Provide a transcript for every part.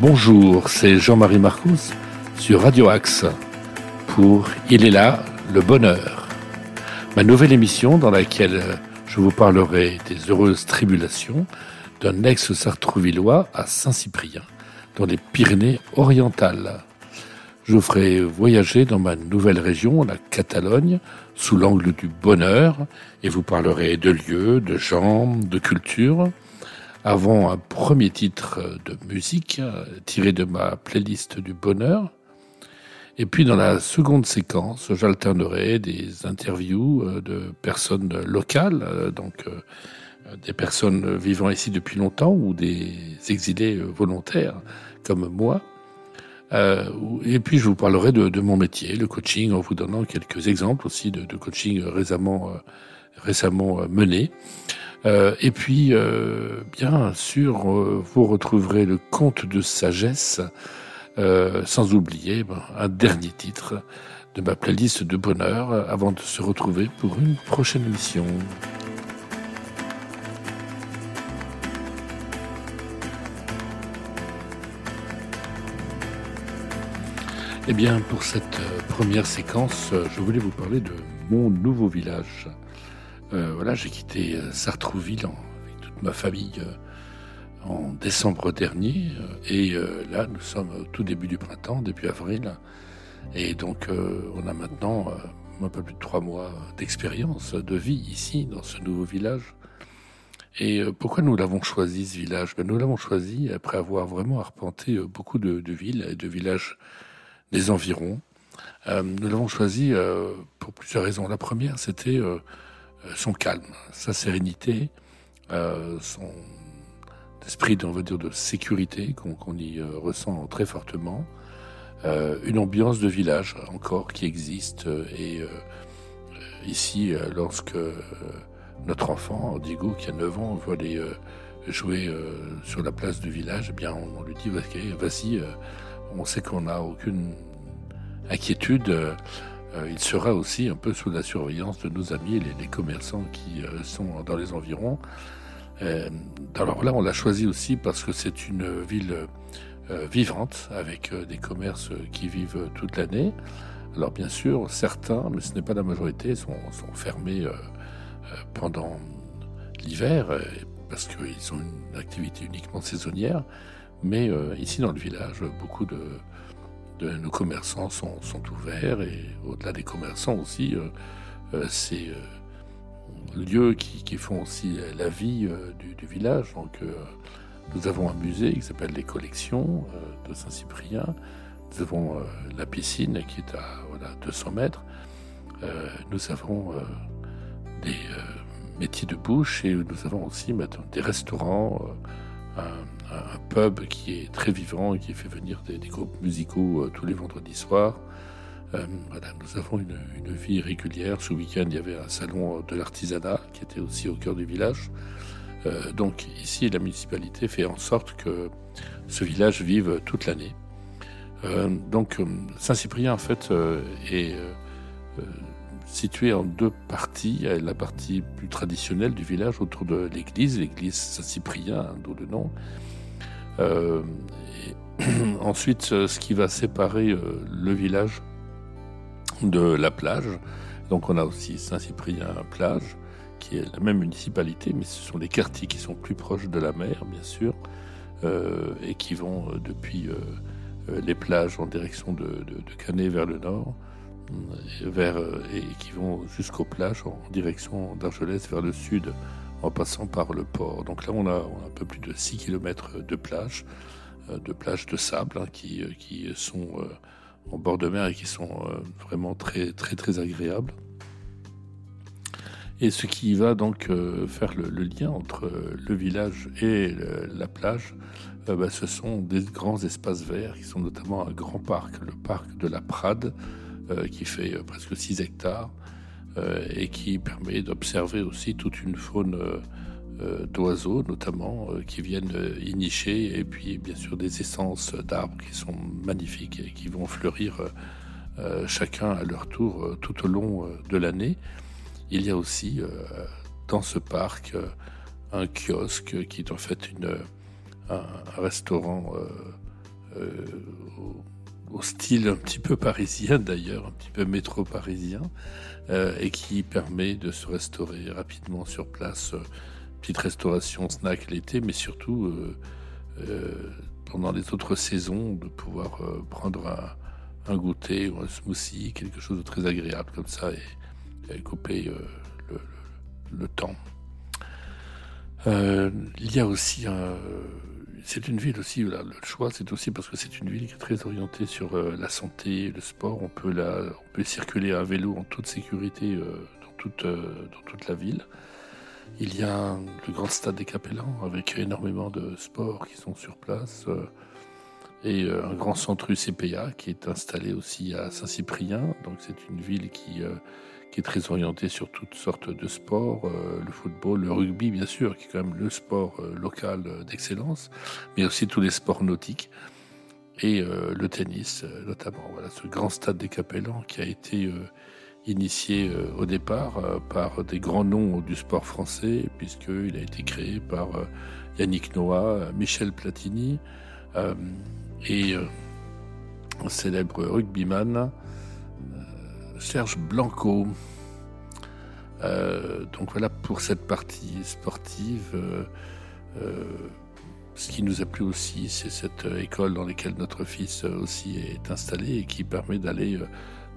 Bonjour, c'est Jean-Marie Marcous sur Radio Axe pour Il est là, le bonheur. Ma nouvelle émission dans laquelle je vous parlerai des heureuses tribulations d'un ex-sartrouvillois à Saint-Cyprien, dans les Pyrénées-Orientales. Je vous ferai voyager dans ma nouvelle région, la Catalogne, sous l'angle du bonheur, et vous parlerai de lieux, de gens, de culture, avant un premier titre de musique tiré de ma playlist du bonheur. Et puis dans la seconde séquence, j'alternerai des interviews euh, de personnes locales, euh, donc euh, des personnes vivant ici depuis longtemps ou des exilés volontaires comme moi. et puis je vous parlerai de, mon métier, le coaching, en vous donnant quelques exemples aussi de, coaching récemment, récemment mené. Euh, et puis, euh, bien sûr, euh, vous retrouverez le conte de sagesse, sans oublier ben, un dernier titre de ma playlist de bonheur avant de se retrouver pour une prochaine émission. Eh bien, pour cette première séquence, je voulais vous parler de mon nouveau village. Euh, voilà, j'ai quitté euh, Sartrouville avec toute ma famille euh, en décembre dernier. Et là, nous sommes au tout début du printemps, début avril. Et donc, on a maintenant un peu plus de trois mois d'expérience, de vie ici, dans ce nouveau village. Et pourquoi nous l'avons choisi, ce village? Ben, Nous l'avons choisi après avoir vraiment arpenté beaucoup de, villes et de villages des environs. nous l'avons choisi pour plusieurs raisons. La première, c'était son calme, sa sérénité, euh, son esprit, on va dire, de sécurité qu'on y euh, ressent très fortement, une ambiance de village encore qui existe et ici, lorsque notre enfant, Diego, qui a 9 ans, veut aller jouer sur la place du village, eh bien, on, lui dit, vas-y, on sait qu'on n'a aucune inquiétude. Euh, il sera aussi un peu sous la surveillance de nos amis, les, les commerçants qui euh, sont dans les environs. Euh, alors là, on l'a choisi aussi parce que c'est une ville vivante, avec des commerces qui vivent toute l'année. Alors bien sûr, certains, mais ce n'est pas la majorité, sont, sont fermés pendant l'hiver, parce qu'ils ont une activité uniquement saisonnière. Mais ici dans le village, beaucoup de, nos commerçants sont, ouverts et au-delà des commerçants aussi, euh, euh, c'est euh, lieux qui, font aussi la vie du, village. Donc, nous avons un musée qui s'appelle les Collections de Saint-Cyprien. Nous avons la piscine qui est à 200 mètres. nous avons des métiers de bouche et nous avons aussi maintenant des restaurants, pub qui est très vivant et qui fait venir des, groupes musicaux euh, tous les vendredis soirs. Euh, nous avons une, vie régulière. Ce week-end, il y avait un salon de l'artisanat qui était aussi au cœur du village. Euh, donc ici, la municipalité fait en sorte que ce village vive toute l'année. donc Saint-Cyprien, en fait, est situé en deux parties. La partie plus traditionnelle du village autour de l'église, l'église Saint-Cyprien, hein, d'où le nom. Euh, ensuite, ce qui va séparer euh, le village de la plage. Donc on a aussi Saint-Cyprien plage, qui est la même municipalité, mais ce sont les quartiers qui sont plus proches de la mer, bien sûr, euh, et qui vont depuis les plages en direction de, Canet vers le nord vers, et qui vont jusqu'aux plages en direction d'Argelès vers le sud en passant par le port. Donc là, on a, un peu plus de 6 km de plage, euh, de plages de sable hein, qui, euh, qui, sont en bord de mer et qui sont vraiment très, très, très agréables. Et ce qui va donc faire le, lien entre le village et la plage, bah, ce sont des grands espaces verts qui sont notamment un grand parc, le parc de la Prade, euh, qui fait euh, presque 6 hectares euh, et qui permet d'observer aussi toute une faune d'oiseaux notamment qui viennent y nicher et puis bien sûr des essences d'arbres qui sont magnifiques et qui vont fleurir chacun à leur tour tout au long de l'année. Il y a aussi dans ce parc un kiosque qui est en fait une, un, restaurant au, style un petit peu parisien d'ailleurs, un petit peu métro parisien, et qui permet de se restaurer rapidement sur place. petite restauration, snack l'été, mais surtout pendant les autres saisons de pouvoir prendre un un goûter ou un smoothie, quelque chose de très agréable comme ça, et, couper euh, le, temps. Euh, il y a aussi un. C'est une ville aussi, le choix, c'est aussi parce que c'est une ville qui est très orientée sur euh, la santé, le sport. On peut, la, on peut circuler à vélo en toute sécurité dans, toute, dans toute la ville. Il y a le grand stade des Capellans avec énormément de sports qui sont sur place et euh, un grand centre UCPA qui est installé aussi à Saint-Cyprien. Donc c'est une ville qui, euh, qui est très orientée sur toutes sortes de sports, euh, le football, le rugby bien sûr, qui est quand même le sport local d'excellence, mais aussi tous les sports nautiques et le tennis notamment. Voilà ce grand stade des Capellans qui a été initié au départ par des grands noms du sport français, puisqu'il a été créé par Yannick Noah, Michel Platini, et euh, un célèbre rugbyman, euh, Serge Blanco. Euh, donc voilà pour cette partie sportive. ce qui nous a plu aussi, c'est cette école dans laquelle notre fils aussi est installé et qui permet d'aller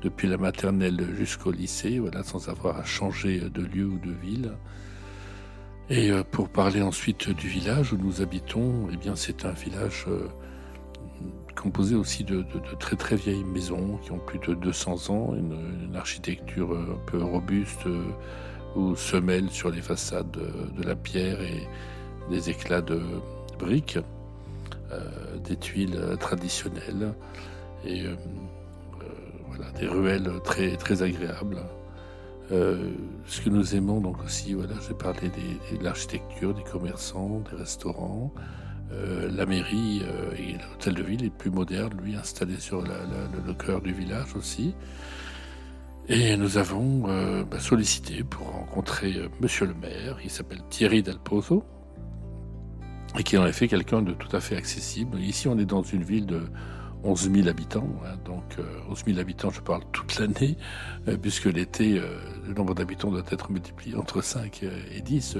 depuis la maternelle jusqu'au lycée, voilà, sans avoir à changer de lieu ou de ville. Et pour parler ensuite du village où nous habitons, eh bien c'est un village composé aussi de, très très vieilles maisons qui ont plus de 200 ans, une, architecture un peu robuste euh, où se mêlent sur les façades de, la pierre et des éclats de briques, euh, des tuiles traditionnelles et euh, voilà, des ruelles très très agréables. ce que nous aimons donc aussi, voilà, j'ai parlé de l'architecture, des commerçants, des restaurants, euh, la mairie euh, et l'hôtel de ville est plus moderne, lui installé sur le cœur du village aussi. Et nous avons euh, bah, sollicité pour rencontrer Monsieur le maire, il s'appelle Thierry Del Pozo, et qui est en effet quelqu'un de tout à fait accessible. Ici, on est dans une ville de 11 000 habitants, hein, donc 11 000 habitants, je parle toute l'année, puisque l'été, le nombre d'habitants doit être multiplié entre 5 et 10,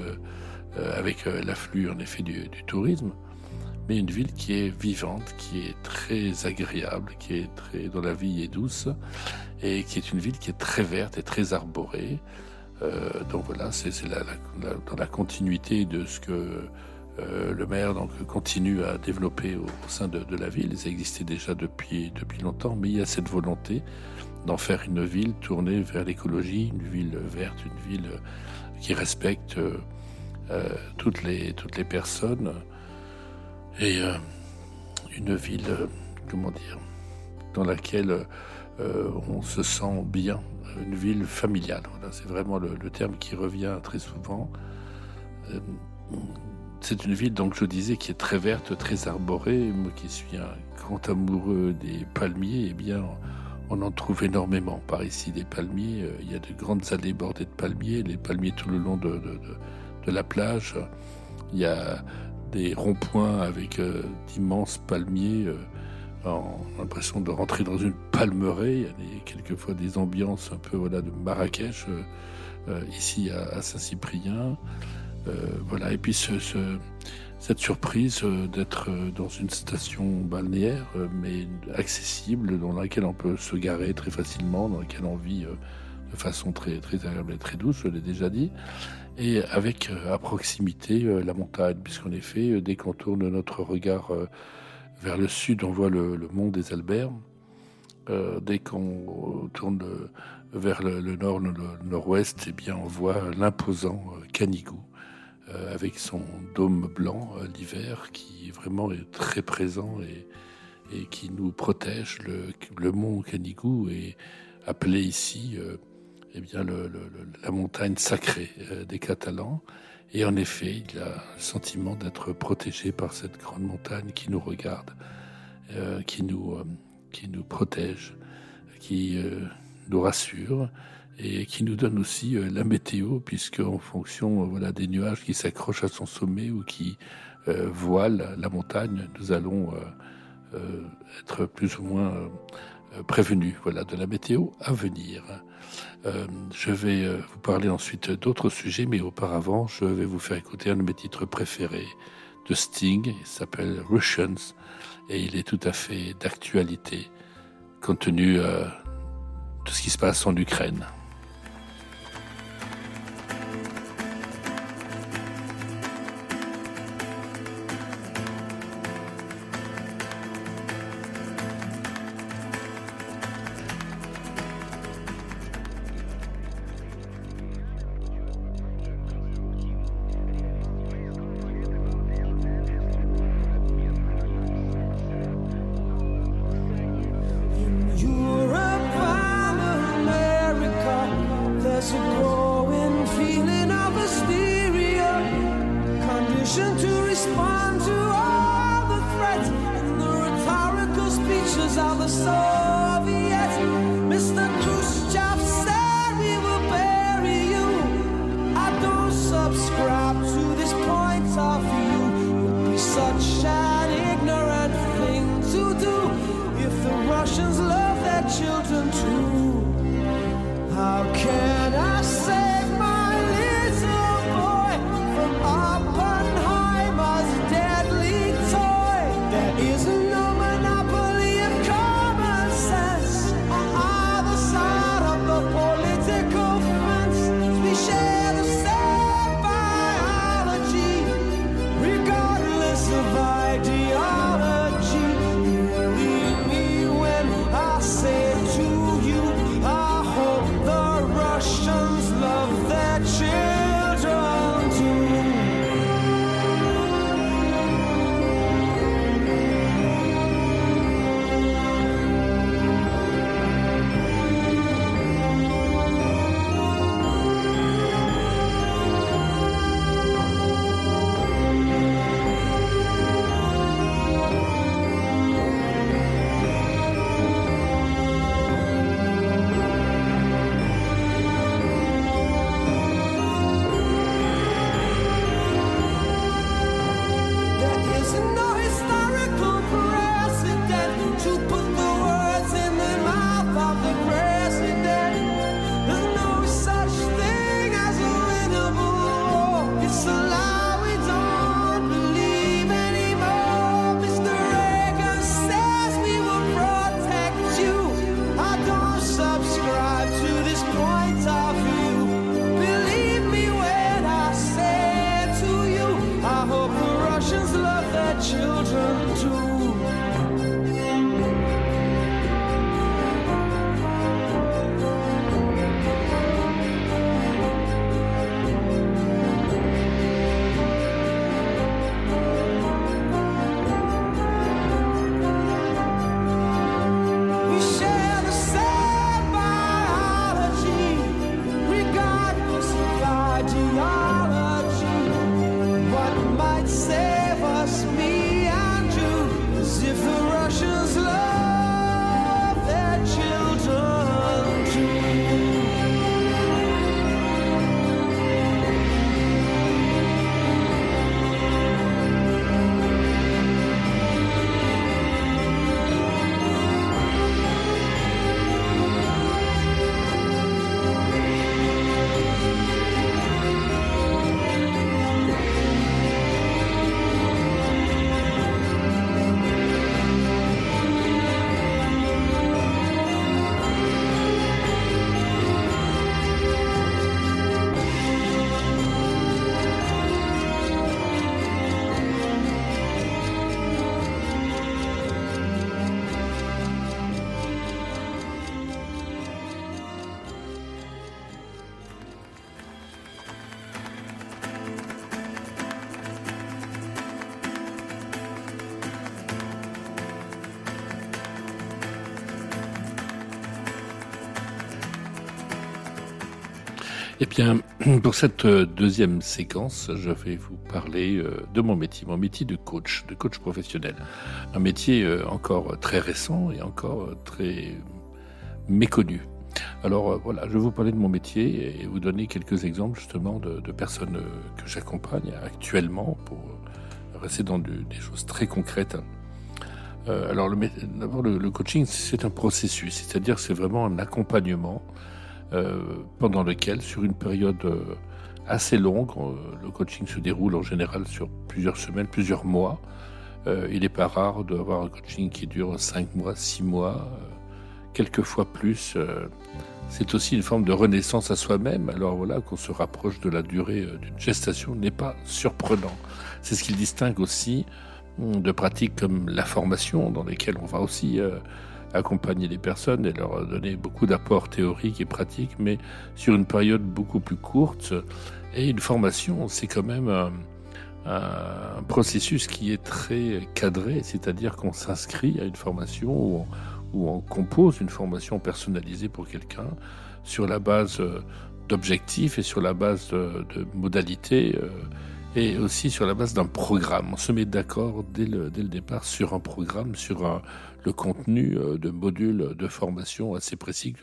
avec l'afflux en effet du tourisme mais une ville qui est vivante, qui est très agréable, qui est très dont la vie est douce et qui est une ville qui est très verte et très arborée. Euh, donc voilà, c'est dans la continuité de ce que euh, le maire donc continue à développer au, sein de, la ville. Ça existait déjà depuis depuis longtemps, mais il y a cette volonté d'en faire une ville tournée vers l'écologie, une ville verte, une ville qui respecte euh, toutes les toutes les personnes et euh, une ville, euh, comment dire, dans laquelle euh, on se sent bien, une ville familiale. c'est vraiment le, terme qui revient très souvent. c'est une ville, donc je disais, qui est très verte, très arborée. Moi qui suis un grand amoureux des palmiers, eh bien, on en trouve énormément par ici des palmiers. Il y a de grandes allées bordées de palmiers, les palmiers tout le long de, de, de la plage. Il y a des ronds-points avec euh, d'immenses palmiers. Euh, a l'impression de rentrer dans une palmeraie. Il y a quelquefois des ambiances un peu voilà, de Marrakech, euh, ici à, Saint-Cyprien. voilà. Et puis ce, cette surprise d'être dans une station balnéaire, mais accessible, dans laquelle on peut se garer très facilement, dans laquelle on vit de façon très, très agréable et très douce, je l'ai déjà dit et avec euh, à proximité euh, la montagne, puisqu'en effet, euh, dès qu'on tourne notre regard vers le sud, on voit le, mont des Alberts. dès qu'on tourne vers le, nord, le, nord-ouest, eh bien, on voit l'imposant Canigou, avec son dôme blanc l'hiver, qui vraiment est très présent et, et qui nous protège. Le, mont Canigou est appelé ici eh bien, la montagne sacrée euh, des Catalans. Et en effet, il a le sentiment d'être protégé par cette grande montagne qui nous regarde, euh, qui, nous, euh, qui nous protège, qui nous rassure et qui nous donne aussi la météo, puisque en fonction voilà, des nuages qui s'accrochent à son sommet ou qui voilent la montagne, nous allons être plus ou moins prévenu voilà, de la météo à venir. Je vais vous parler ensuite d'autres sujets, mais auparavant, je vais vous faire écouter un de mes titres préférés de Sting. Il s'appelle Russians et il est tout à fait d'actualité compte tenu de ce qui se passe en Ukraine. children to Eh bien, pour cette euh, deuxième séquence, je vais vous parler euh, de mon métier, mon métier de coach, de coach professionnel. Un métier euh, encore très récent et encore très méconnu. Alors voilà, je vais vous parler de mon métier et vous donner quelques exemples justement de, personnes que j'accompagne actuellement pour rester dans des choses très concrètes. alors, d'abord, le, coaching, c'est un processus, c'est-à-dire c'est vraiment un accompagnement pendant lequel, sur une période assez longue, le coaching se déroule en général sur plusieurs semaines, plusieurs mois. il n'est pas rare d'avoir un coaching qui dure 5 mois, 6 mois, quelquefois plus c'est aussi une forme de renaissance à soi-même. Alors voilà, qu'on se rapproche de la durée euh, d'une gestation n'est pas surprenant. C'est ce qui distingue aussi hum, de pratiques comme la formation, dans lesquelles on va aussi euh, accompagner les personnes et leur donner beaucoup d'apports théoriques et pratiques, mais sur une période beaucoup plus courte. Et une formation, c'est quand même un, processus qui est très cadré, c'est-à-dire qu'on s'inscrit à une formation où on compose une formation personnalisée pour quelqu'un sur la base euh, d'objectifs et sur la base de, modalités euh, et aussi sur la base d'un programme. On se met d'accord dès le, dès le départ sur un programme, sur le contenu euh, de modules de formation assez précis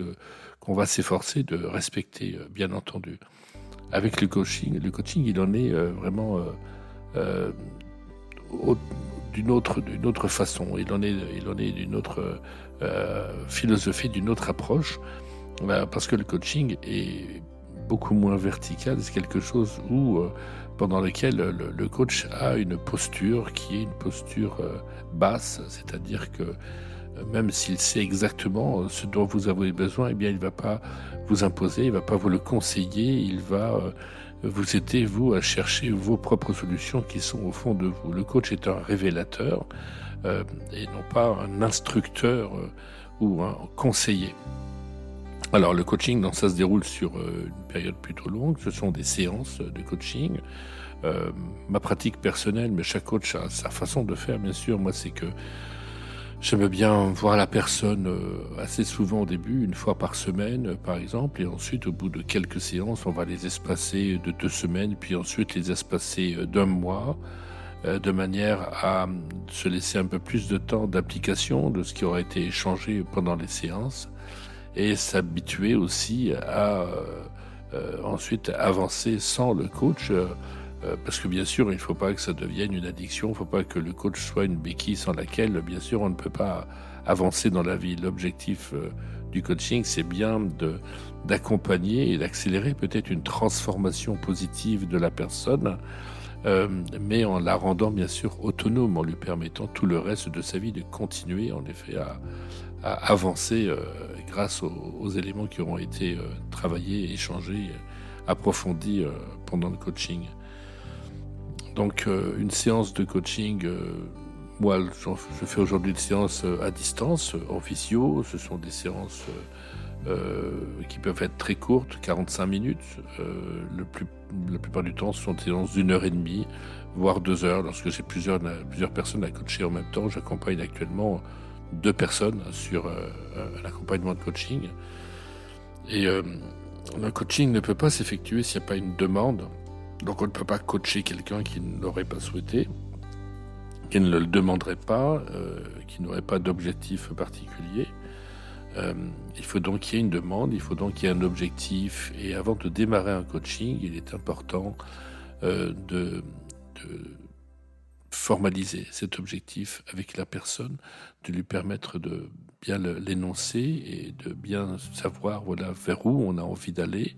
qu'on va s'efforcer de respecter, bien entendu. Avec le coaching, le coaching, il en est vraiment d'une autre, d'une autre façon. Il en est, il en est d'une autre euh, philosophie, d'une autre approche, parce que le coaching est beaucoup moins vertical, c'est quelque chose où euh, pendant lequel le, coach a une posture qui est une posture euh, basse, c'est-à-dire que même s'il sait exactement ce dont vous avez besoin, eh bien il ne va pas vous imposer, il ne va pas vous le conseiller, il va vous aider vous à chercher vos propres solutions qui sont au fond de vous. Le coach est un révélateur. Euh, et non pas un instructeur euh, ou un conseiller. Alors le coaching, ça se déroule sur euh, une période plutôt longue, ce sont des séances de coaching. ma pratique personnelle, mais chaque coach a sa façon de faire, bien sûr. Moi, c'est que j'aime bien voir la personne assez souvent au début, une fois par semaine, par exemple, et ensuite, au bout de quelques séances, on va les espacer de deux semaines, puis ensuite les espacer d'un mois. Euh, de manière à se laisser un peu plus de temps d'application de ce qui aura été échangé pendant les séances et s'habituer aussi à euh, euh, ensuite avancer sans le coach. parce que bien sûr, il ne faut pas que ça devienne une addiction, il ne faut pas que le coach soit une béquille sans laquelle, bien sûr, on ne peut pas avancer dans la vie. L'objectif du coaching, c'est bien d'accompagner et d'accélérer peut-être une transformation positive de la personne euh, mais en la rendant bien sûr autonome, en lui permettant tout le reste de sa vie de continuer en effet à, avancer euh, grâce aux, éléments qui auront été euh, travaillés, échangés, approfondis pendant le coaching. Donc une séance de coaching, moi je fais aujourd'hui une séance à distance, en visio, ce sont des séances euh, qui peuvent être très courtes, 45 minutes. Euh, le plus, la plupart du temps, ce sont des séances d'une heure et demie, voire deux heures. Lorsque j'ai plusieurs, plusieurs personnes à coacher en même temps, j'accompagne actuellement deux personnes sur euh, un accompagnement de coaching. Et le coaching ne peut pas s'effectuer s'il n'y a pas une demande. Donc on ne peut pas coacher quelqu'un qui ne l'aurait pas souhaité, qui ne le demanderait pas, qui n'aurait pas d'objectif particulier. Euh, il faut donc qu'il y ait une demande, il faut donc qu'il y ait un objectif. Et avant de démarrer un coaching, il est important euh, de, formaliser cet objectif avec la personne, de lui permettre de bien l'énoncer et de bien savoir voilà vers où on a envie d'aller.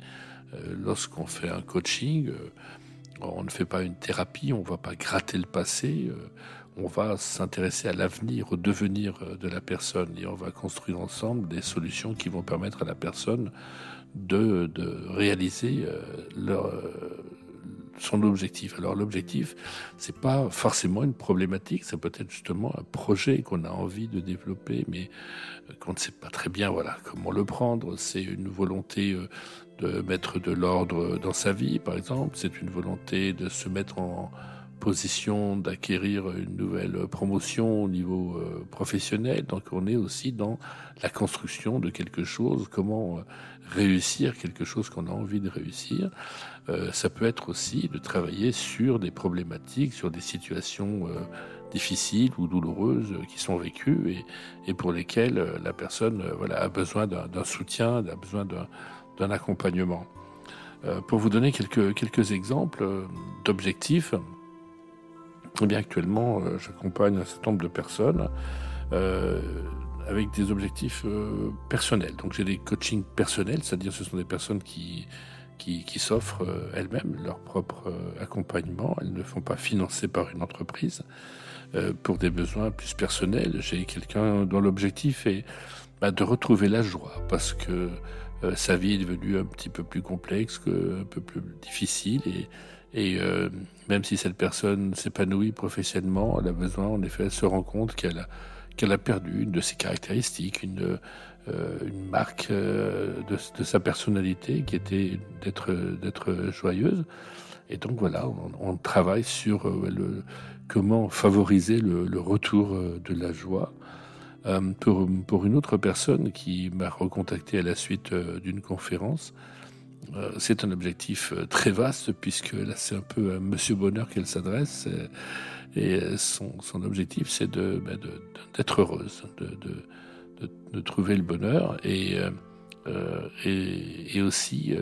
Euh, lorsqu'on fait un coaching, on ne fait pas une thérapie, on ne va pas gratter le passé on va s'intéresser à l'avenir, au devenir euh, de la personne et on va construire ensemble des solutions qui vont permettre à la personne de, réaliser euh, leur, euh, son objectif. Alors l'objectif, c'est pas forcément une problématique, ça peut être justement un projet qu'on a envie de développer, mais qu'on ne sait pas très bien voilà comment le prendre. C'est une volonté de mettre de l'ordre dans sa vie, par exemple. C'est une volonté de se mettre en position d'acquérir une nouvelle promotion au niveau euh, professionnel. Donc on est aussi dans la construction de quelque chose, comment euh, réussir quelque chose qu'on a envie de réussir. Euh, ça peut être aussi de travailler sur des problématiques, sur des situations difficiles ou douloureuses qui sont vécues et, pour lesquelles la personne a besoin d'un soutien, a besoin d'un accompagnement. pour vous donner quelques, exemples d'objectifs, eh bien, actuellement, euh, j'accompagne un certain nombre de personnes avec des objectifs personnels. Donc j'ai des coachings personnels, c'est-à-dire ce sont des personnes qui qui, s'offrent elles-mêmes leur propre accompagnement. Elles ne font pas financer par une entreprise pour des besoins plus personnels. J'ai quelqu'un dont l'objectif est bah, de retrouver la joie parce que euh, sa vie est devenue un petit peu plus complexe, un peu plus difficile et, euh, même si cette personne s'épanouit professionnellement, elle a besoin, en effet, elle se rend compte qu'elle a, qu'elle a perdu une de ses caractéristiques, une, euh, une marque de, de, sa personnalité qui était d'être, joyeuse. Et donc voilà, on, travaille sur le, comment favoriser le, retour de la joie euh, pour, une autre personne qui m'a recontacté à la suite euh, d'une conférence, euh, c'est un objectif très vaste puisque là c'est un peu à Monsieur Bonheur qu'elle s'adresse et son, objectif c'est bah, d'être heureuse, de, de, de, trouver le bonheur et, et, et, aussi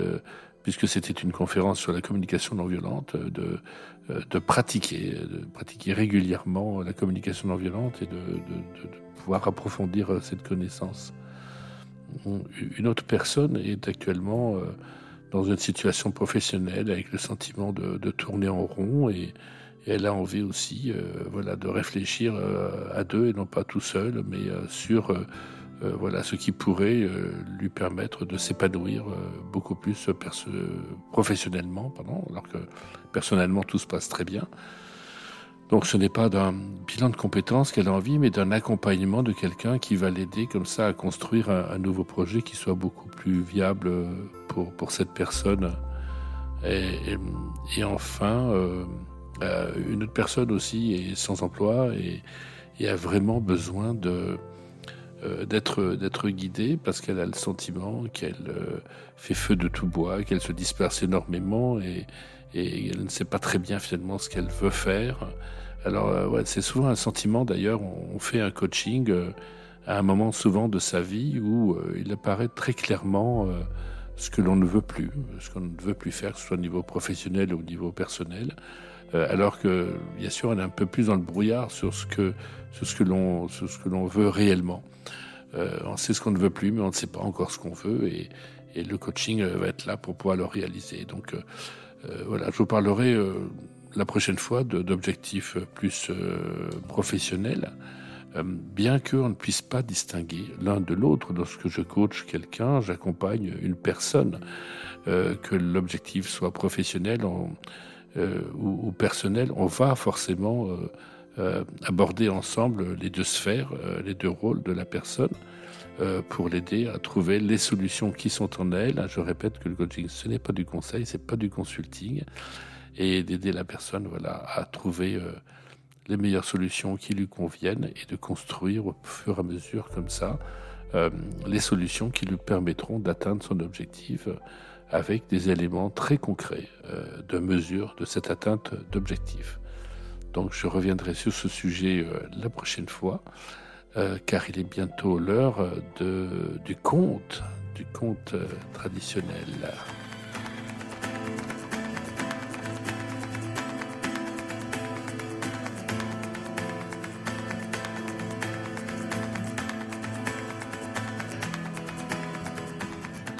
puisque c'était une conférence sur la communication non violente, de, de pratiquer, de pratiquer régulièrement la communication non violente et de, pouvoir approfondir euh, cette connaissance. Une autre personne est actuellement euh, dans une situation professionnelle avec le sentiment de, tourner en rond et, elle a envie aussi euh, voilà, de réfléchir à deux et non pas tout seul, mais sur voilà, ce qui pourrait lui permettre de s'épanouir beaucoup plus professionnellement, pardon, alors que personnellement tout se passe très bien. Donc ce n'est pas d'un bilan de compétences qu'elle a envie, mais d'un accompagnement de quelqu'un qui va l'aider comme ça à construire un, nouveau projet qui soit beaucoup plus viable pour, pour cette personne. Et, et, enfin, euh, euh, une autre personne aussi est sans emploi et, a vraiment besoin euh, d'être guidée parce qu'elle a le sentiment qu'elle euh, fait feu de tout bois, qu'elle se disperse énormément et, et elle ne sait pas très bien finalement ce qu'elle veut faire. Alors, c'est souvent un sentiment d'ailleurs. On, fait un coaching à un moment souvent de sa vie où il apparaît très clairement ce que l'on ne veut plus, ce qu'on ne veut plus faire, que ce soit au niveau professionnel ou au niveau personnel. Alors que, bien sûr, on est un peu plus dans le brouillard sur ce que, sur ce que l'on, sur ce que l'on veut réellement. on sait ce qu'on ne veut plus, mais on ne sait pas encore ce qu'on veut, et, et, le coaching va être là pour pouvoir le réaliser. Donc, voilà, je vous parlerai la prochaine fois d'objectifs plus euh, professionnels, euh, bien qu'on ne puisse pas distinguer l'un de l'autre. Lorsque je coach quelqu'un, j'accompagne une personne, euh, que l'objectif soit professionnel ou, ou, personnel, on va forcément aborder ensemble les deux sphères, les deux rôles de la personne pour l'aider à trouver les solutions qui sont en elle. Je répète que le coaching, ce n'est pas du conseil, c'est pas du consulting et d'aider la personne voilà, à trouver euh, les meilleures solutions qui lui conviennent et de construire au fur et à mesure comme ça euh, les solutions qui lui permettront d'atteindre son objectif euh, avec des éléments très concrets de mesure de cette atteinte d'objectif. Donc je reviendrai sur ce sujet la prochaine fois, car il est bientôt l'heure du conte, du conte traditionnel.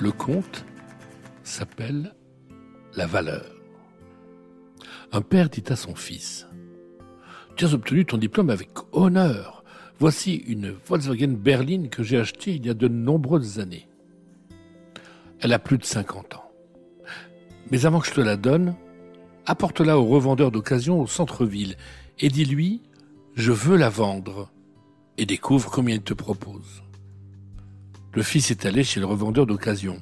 Le conte s'appelle La valeur. Un père dit à son fils Tu as obtenu ton diplôme avec honneur. Voici une Volkswagen berline que j'ai achetée il y a de nombreuses années. Elle a plus de 50 ans. Mais avant que je te la donne, apporte-la au revendeur d'occasion au centre-ville et dis-lui Je veux la vendre et découvre combien il te propose. Le fils est allé chez le revendeur d'occasion.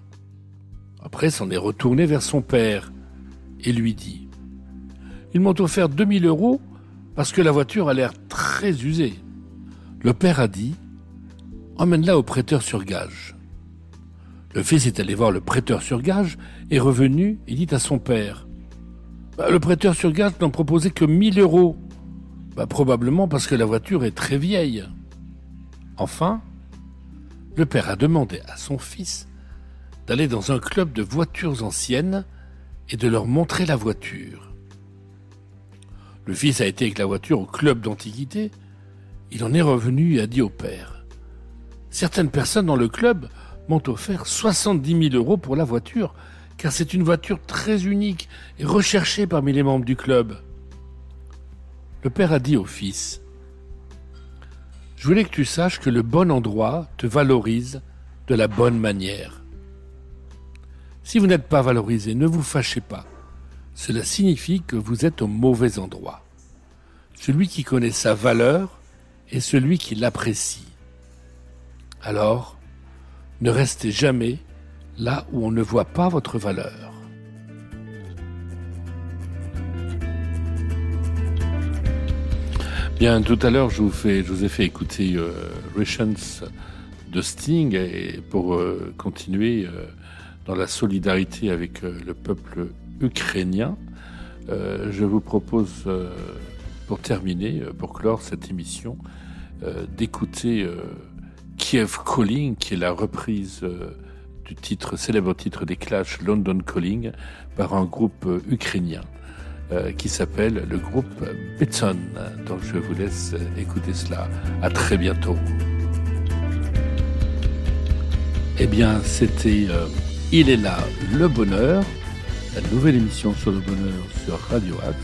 Après s'en est retourné vers son père et lui dit Ils m'ont offert 2000 euros parce que la voiture a l'air très usée. Le père a dit Emmène-la au prêteur sur gage. Le fils est allé voir le prêteur sur gage et revenu et dit à son père bah, Le prêteur sur gage n'en proposait que 1000 euros. Bah, probablement parce que la voiture est très vieille. Enfin, le père a demandé à son fils d'aller dans un club de voitures anciennes et de leur montrer la voiture. Le fils a été avec la voiture au club d'antiquité Il en est revenu et a dit au père Certaines personnes dans le club m'ont offert 70 000 euros pour la voiture, car c'est une voiture très unique et recherchée parmi les membres du club. Le père a dit au fils Je voulais que tu saches que le bon endroit te valorise de la bonne manière. Si vous n'êtes pas valorisé, ne vous fâchez pas. Cela signifie que vous êtes au mauvais endroit. Celui qui connaît sa valeur est celui qui l'apprécie. Alors, ne restez jamais là où on ne voit pas votre valeur. Bien, tout à l'heure, je, vous ai fait écouter euh, de Sting et pour euh, continuer euh, dans la solidarité avec euh, le peuple ukrainien, euh, je vous propose, pour terminer, pour clore cette émission, d'écouter Kiev Calling, qui est la reprise du titre, célèbre titre des Clash London Calling, par un groupe ukrainien. qui s'appelle le groupe Beton. Donc je vous laisse écouter cela. À très bientôt. Eh bien, c'était Il est là, le bonheur, la nouvelle émission sur le bonheur sur Radio Axe.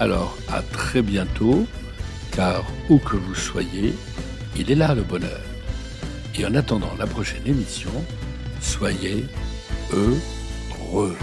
Alors, à très bientôt, car où que vous soyez, il est là le bonheur. Et en attendant la prochaine émission, soyez heureux.